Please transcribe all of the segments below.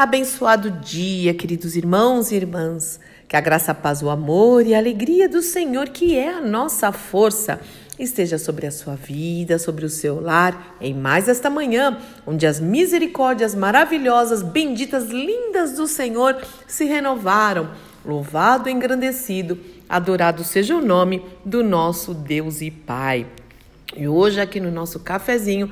Abençoado dia, queridos irmãos e irmãs. Que a graça, a paz, o amor e a alegria do Senhor, que é a nossa força, esteja sobre a sua vida, sobre o seu lar, em mais esta manhã, onde as misericórdias maravilhosas, benditas, lindas do Senhor se renovaram. Louvado engrandecido, adorado seja o nome do nosso Deus e Pai. E hoje, aqui no nosso cafezinho,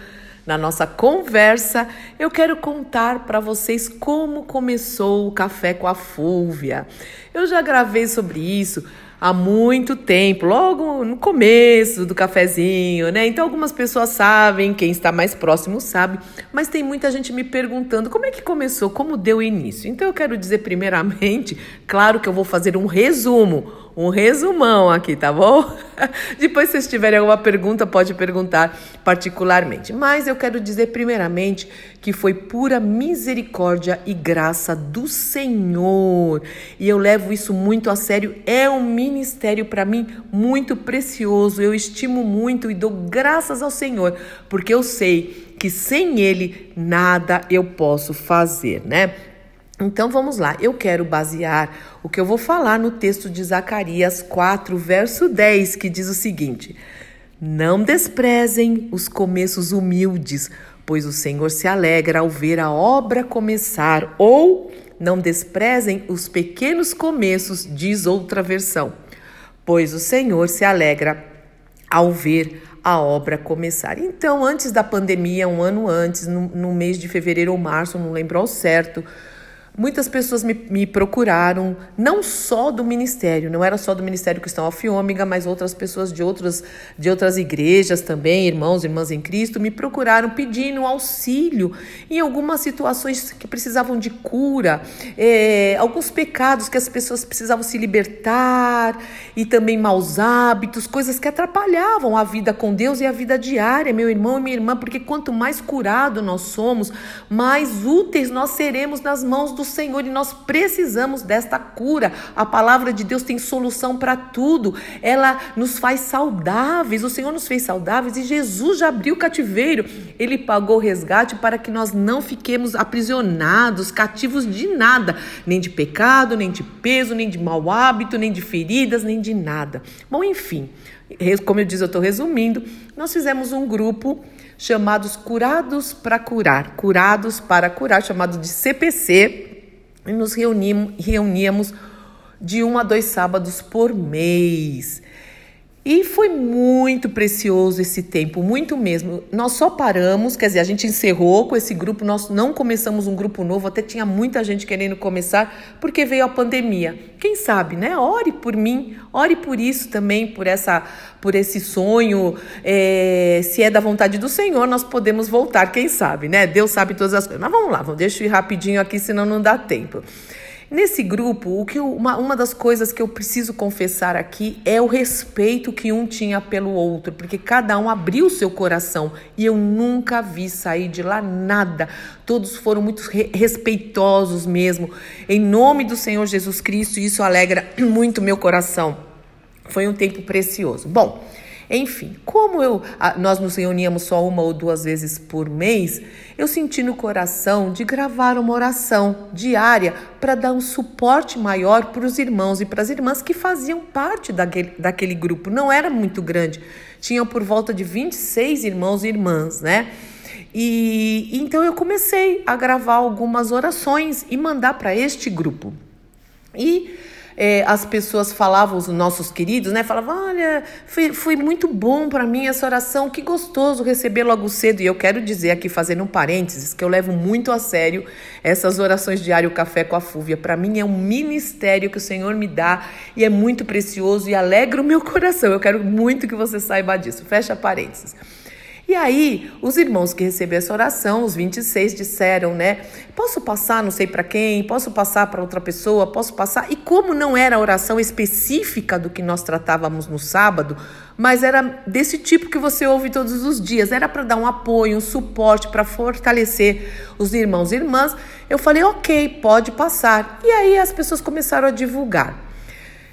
na nossa conversa, eu quero contar para vocês como começou o Café com a Fúvia. Eu já gravei sobre isso há muito tempo, logo no começo do cafezinho, né? Então algumas pessoas sabem, quem está mais próximo sabe, mas tem muita gente me perguntando como é que começou, como deu início. Então eu quero dizer primeiramente, claro que eu vou fazer um resumo um resumão aqui, tá bom? Depois, se vocês tiverem alguma pergunta, pode perguntar particularmente. Mas eu quero dizer, primeiramente, que foi pura misericórdia e graça do Senhor. E eu levo isso muito a sério. É um ministério para mim muito precioso. Eu estimo muito e dou graças ao Senhor, porque eu sei que sem Ele nada eu posso fazer, né? Então vamos lá, eu quero basear o que eu vou falar no texto de Zacarias 4, verso 10, que diz o seguinte: Não desprezem os começos humildes, pois o Senhor se alegra ao ver a obra começar, ou não desprezem os pequenos começos, diz outra versão, pois o Senhor se alegra ao ver a obra começar. Então, antes da pandemia, um ano antes, no, no mês de fevereiro ou março, não lembro ao certo, Muitas pessoas me, me, procuraram, não só do ministério, não era só do Ministério Cristão Alfiômega, mas outras pessoas de outras, de outras igrejas também, irmãos e irmãs em Cristo, me procuraram pedindo auxílio em algumas situações que precisavam de cura, é, alguns pecados que as pessoas precisavam se libertar, e também maus hábitos, coisas que atrapalhavam a vida com Deus e a vida diária, meu irmão e minha irmã, porque quanto mais curado nós somos, mais úteis nós seremos nas mãos do Senhor e nós precisamos desta cura. A palavra de Deus tem solução para tudo. Ela nos faz saudáveis. O Senhor nos fez saudáveis e Jesus já abriu o cativeiro. Ele pagou o resgate para que nós não fiquemos aprisionados, cativos de nada, nem de pecado, nem de peso, nem de mau hábito, nem de feridas, nem de nada. Bom, enfim, como eu disse, eu estou resumindo, nós fizemos um grupo chamados Curados para Curar, Curados para Curar, chamado de CPC, e nos reunimos, reuníamos de um a dois sábados por mês. E foi muito precioso esse tempo, muito mesmo. Nós só paramos, quer dizer, a gente encerrou com esse grupo, nós não começamos um grupo novo, até tinha muita gente querendo começar, porque veio a pandemia. Quem sabe, né? Ore por mim, ore por isso também, por essa, por esse sonho. É, se é da vontade do Senhor, nós podemos voltar, quem sabe, né? Deus sabe todas as coisas. Mas vamos lá, deixa eu ir rapidinho aqui, senão não dá tempo. Nesse grupo, o que uma, uma das coisas que eu preciso confessar aqui é o respeito que um tinha pelo outro, porque cada um abriu seu coração e eu nunca vi sair de lá nada. Todos foram muito re respeitosos mesmo. Em nome do Senhor Jesus Cristo, isso alegra muito meu coração. Foi um tempo precioso. Bom, enfim, como eu, nós nos reuníamos só uma ou duas vezes por mês, eu senti no coração de gravar uma oração diária para dar um suporte maior para os irmãos e para as irmãs que faziam parte daquele, daquele grupo. Não era muito grande, tinham por volta de 26 irmãos e irmãs, né? E então eu comecei a gravar algumas orações e mandar para este grupo. E é, as pessoas falavam, os nossos queridos, né? Falavam, olha, foi, foi muito bom para mim essa oração, que gostoso receber logo cedo. E eu quero dizer aqui, fazendo um parênteses, que eu levo muito a sério essas orações diário Café com a Fúvia. Para mim é um ministério que o Senhor me dá e é muito precioso e alegra o meu coração. Eu quero muito que você saiba disso. Fecha parênteses. E aí, os irmãos que receberam essa oração, os 26, disseram, né? Posso passar, não sei para quem, posso passar para outra pessoa, posso passar. E como não era a oração específica do que nós tratávamos no sábado, mas era desse tipo que você ouve todos os dias, era para dar um apoio, um suporte, para fortalecer os irmãos e irmãs, eu falei, ok, pode passar. E aí as pessoas começaram a divulgar.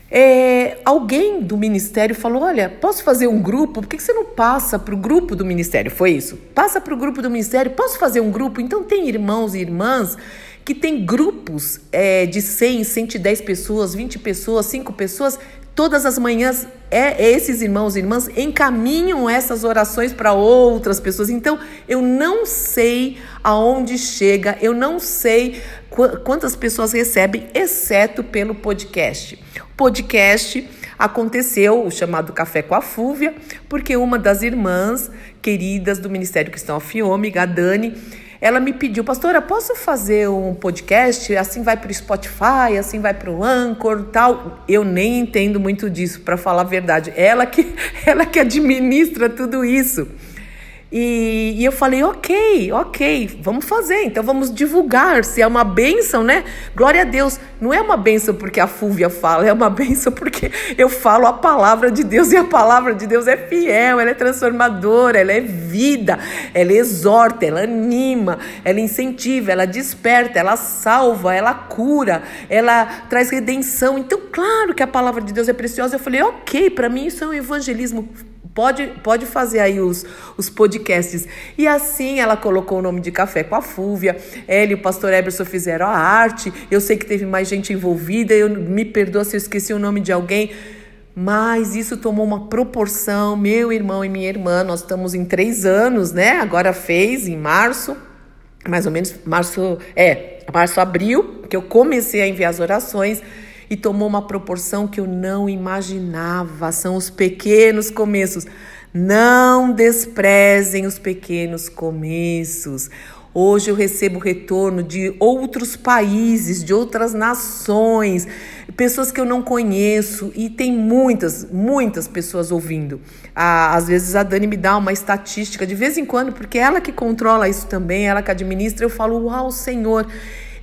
É, alguém do ministério falou: Olha, posso fazer um grupo? Por que você não passa para o grupo do ministério? Foi isso? Passa para o grupo do ministério, posso fazer um grupo? Então, tem irmãos e irmãs que tem grupos é, de 100, 110 pessoas, 20 pessoas, 5 pessoas. Todas as manhãs, é, esses irmãos e irmãs encaminham essas orações para outras pessoas. Então, eu não sei aonde chega, eu não sei qu quantas pessoas recebem, exceto pelo podcast. O podcast aconteceu o chamado Café com a Fúvia, porque uma das irmãs queridas do Ministério Cristão Fiômega, a Dani, ela me pediu, pastora, posso fazer um podcast? Assim vai para o Spotify, assim vai para o Anchor, tal. Eu nem entendo muito disso, para falar a verdade. Ela que, ela que administra tudo isso. E, e, eu falei, ok, ok, vamos fazer, então vamos divulgar. Se é uma bênção, né? Glória a Deus. Não é uma bênção porque a Fúvia fala, é uma bênção porque eu falo a palavra de Deus e a palavra de Deus é fiel, ela é transformadora, ela é vida, ela exorta, ela anima, ela incentiva, ela desperta, ela salva, ela cura, ela traz redenção. Então, claro que a palavra de Deus é preciosa. Eu falei, ok, para mim isso é um evangelismo Pode, pode fazer aí os, os podcasts. E assim ela colocou o nome de Café com a Fúvia. Ela e o pastor Eberson fizeram a arte. Eu sei que teve mais gente envolvida. Eu me perdoa se eu esqueci o nome de alguém. Mas isso tomou uma proporção. Meu irmão e minha irmã, nós estamos em três anos, né? Agora fez, em março, mais ou menos, março, é, março, abril, que eu comecei a enviar as orações e tomou uma proporção que eu não imaginava. São os pequenos começos. Não desprezem os pequenos começos. Hoje eu recebo retorno de outros países, de outras nações, pessoas que eu não conheço e tem muitas, muitas pessoas ouvindo. Às vezes a Dani me dá uma estatística de vez em quando, porque ela que controla isso também, ela que administra, eu falo: Uau, Senhor,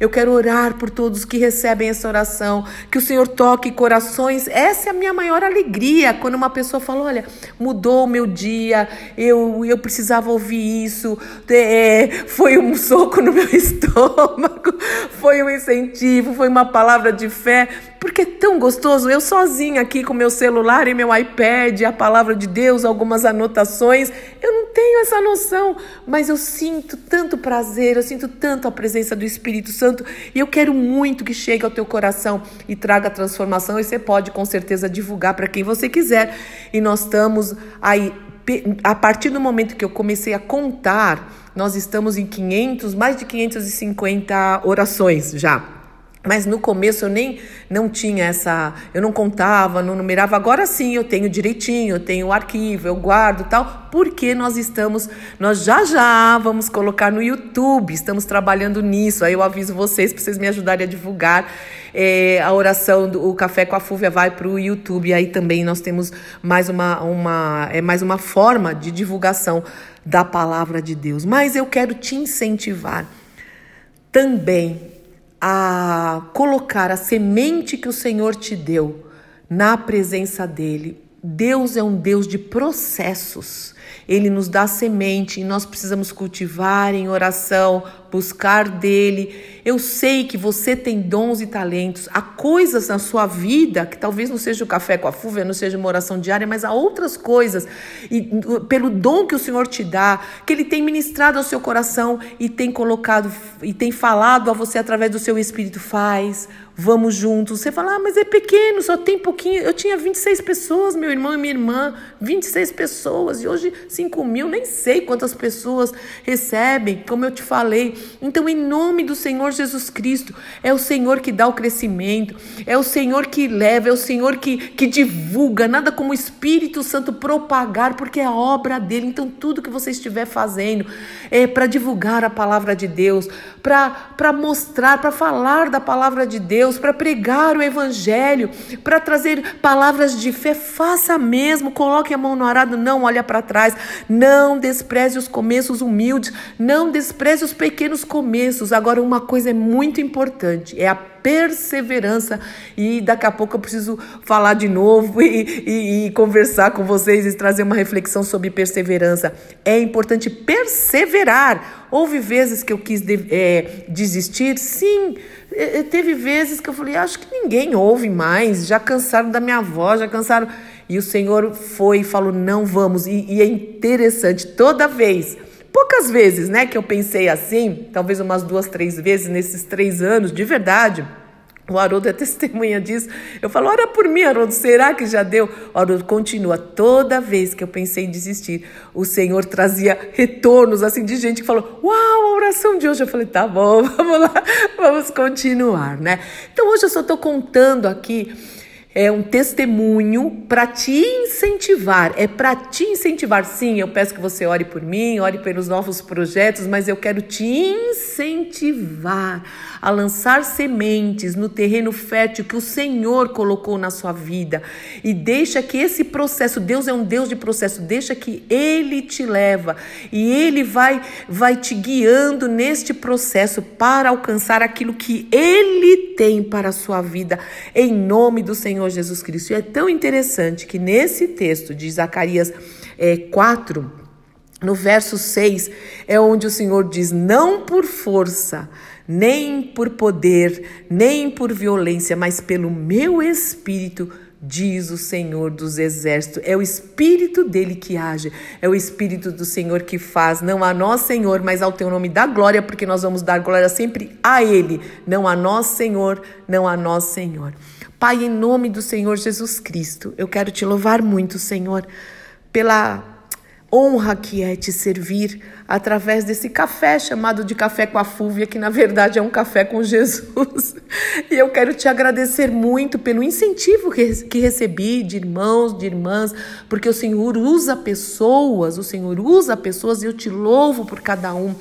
eu quero orar por todos que recebem essa oração, que o Senhor toque corações. Essa é a minha maior alegria quando uma pessoa fala: olha, mudou o meu dia, eu, eu precisava ouvir isso, é, foi um soco no meu estômago, foi um incentivo, foi uma palavra de fé. Porque é tão gostoso, eu sozinha aqui com meu celular e meu iPad, a palavra de Deus, algumas anotações, eu não tenho essa noção, mas eu sinto tanto prazer, eu sinto tanto a presença do Espírito Santo e eu quero muito que chegue ao teu coração e traga transformação e você pode com certeza divulgar para quem você quiser. E nós estamos aí a partir do momento que eu comecei a contar, nós estamos em 500, mais de 550 orações já. Mas no começo eu nem não tinha essa, eu não contava, não numerava. Agora sim, eu tenho direitinho, eu tenho o arquivo, eu guardo tal, porque nós estamos, nós já já vamos colocar no YouTube, estamos trabalhando nisso. Aí eu aviso vocês para vocês me ajudarem a divulgar. É, a oração do o Café com a Fúvia vai para o YouTube. Aí também nós temos mais uma, uma, é mais uma forma de divulgação da palavra de Deus. Mas eu quero te incentivar também a colocar a semente que o Senhor te deu na presença dele. Deus é um Deus de processos. Ele nos dá semente e nós precisamos cultivar em oração, buscar dele. Eu sei que você tem dons e talentos, há coisas na sua vida que talvez não seja o café com a fúvia, não seja uma oração diária, mas há outras coisas e pelo dom que o Senhor te dá, que ele tem ministrado ao seu coração e tem colocado e tem falado a você através do seu espírito faz, vamos juntos. Você fala, ah, mas é pequeno, só tem pouquinho. Eu tinha 26 pessoas, meu irmão e minha irmã, 26 pessoas, e hoje 5 mil, nem sei quantas pessoas recebem, como eu te falei. Então, em nome do Senhor Jesus Cristo, é o Senhor que dá o crescimento, é o Senhor que leva, é o Senhor que, que divulga, nada como o Espírito Santo propagar, porque é a obra dele. Então, tudo que você estiver fazendo é para divulgar a palavra de Deus, para mostrar, para falar da palavra de Deus, para pregar o Evangelho, para trazer palavras de fé, faça mesmo, coloque a mão no arado, não olha para trás, não despreze os começos humildes, não despreze os pequenos começos. Agora, uma coisa é muito importante: é a perseverança. E daqui a pouco eu preciso falar de novo e, e, e, conversar com vocês e trazer uma reflexão sobre perseverança. É importante perseverar. Houve vezes que eu quis de, é, desistir? Sim. É, teve vezes que eu falei, acho que ninguém ouve mais, já cansaram da minha voz, já cansaram. E o Senhor foi e falou: não vamos. E, e é interessante, toda vez Poucas vezes, né, que eu pensei assim, talvez umas duas, três vezes nesses três anos, de verdade. O Haroldo é testemunha disso. Eu falo, ora por mim, Haroldo, será que já deu? O Haroldo continua. Toda vez que eu pensei em desistir, o Senhor trazia retornos, assim, de gente que falou, uau, a oração de hoje. Eu falei, tá bom, vamos lá, vamos continuar, né? Então hoje eu só estou contando aqui é um testemunho para te incentivar, é para te incentivar. Sim, eu peço que você ore por mim, ore pelos novos projetos, mas eu quero te incentivar a lançar sementes no terreno fértil que o Senhor colocou na sua vida. E deixa que esse processo, Deus é um Deus de processo, deixa que ele te leva e ele vai vai te guiando neste processo para alcançar aquilo que ele tem para a sua vida em nome do Senhor Senhor Jesus Cristo. E é tão interessante que nesse texto de Zacarias é, 4, no verso 6, é onde o Senhor diz: Não por força, nem por poder, nem por violência, mas pelo meu espírito diz o Senhor dos Exércitos. É o Espírito dele que age, é o Espírito do Senhor que faz, não a nós, Senhor, mas ao teu nome da glória, porque nós vamos dar glória sempre a Ele, não a nós, Senhor, não a nós, Senhor. Pai, em nome do Senhor Jesus Cristo, eu quero te louvar muito, Senhor, pela honra que é te servir através desse café chamado de café com a Fúvia, que na verdade é um café com Jesus. E eu quero te agradecer muito pelo incentivo que recebi de irmãos, de irmãs, porque o Senhor usa pessoas, o Senhor usa pessoas e eu te louvo por cada um.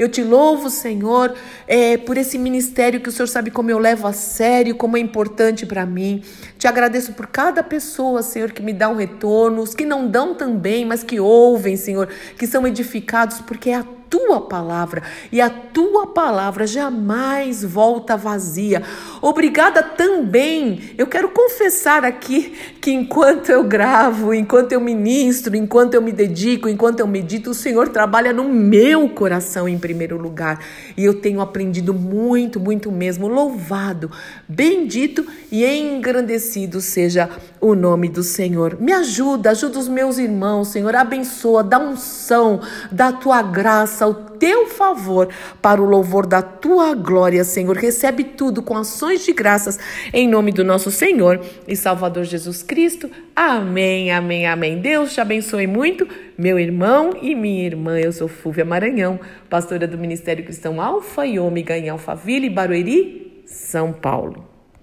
Eu te louvo, Senhor, é, por esse ministério que o Senhor sabe como eu levo a sério, como é importante para mim. Te agradeço por cada pessoa, Senhor, que me dá um retorno, os que não dão também, mas que ouvem, Senhor, que são edificados, porque é a tua palavra e a tua palavra jamais volta vazia. Obrigada também. Eu quero confessar aqui que enquanto eu gravo, enquanto eu ministro, enquanto eu me dedico, enquanto eu medito, o Senhor trabalha no meu coração em primeiro lugar. E eu tenho aprendido muito, muito mesmo. Louvado, bendito e engrandecido seja o nome do Senhor. Me ajuda, ajuda os meus irmãos, Senhor. Abençoa, dá unção, dá tua graça ao teu favor, para o louvor da tua glória, Senhor. Recebe tudo com ações de graças, em nome do nosso Senhor e Salvador Jesus Cristo. Amém, amém, amém. Deus te abençoe muito, meu irmão e minha irmã. Eu sou Fúvia Maranhão, pastora do Ministério Cristão Alfa e Ômega em Alphaville, Barueri, São Paulo.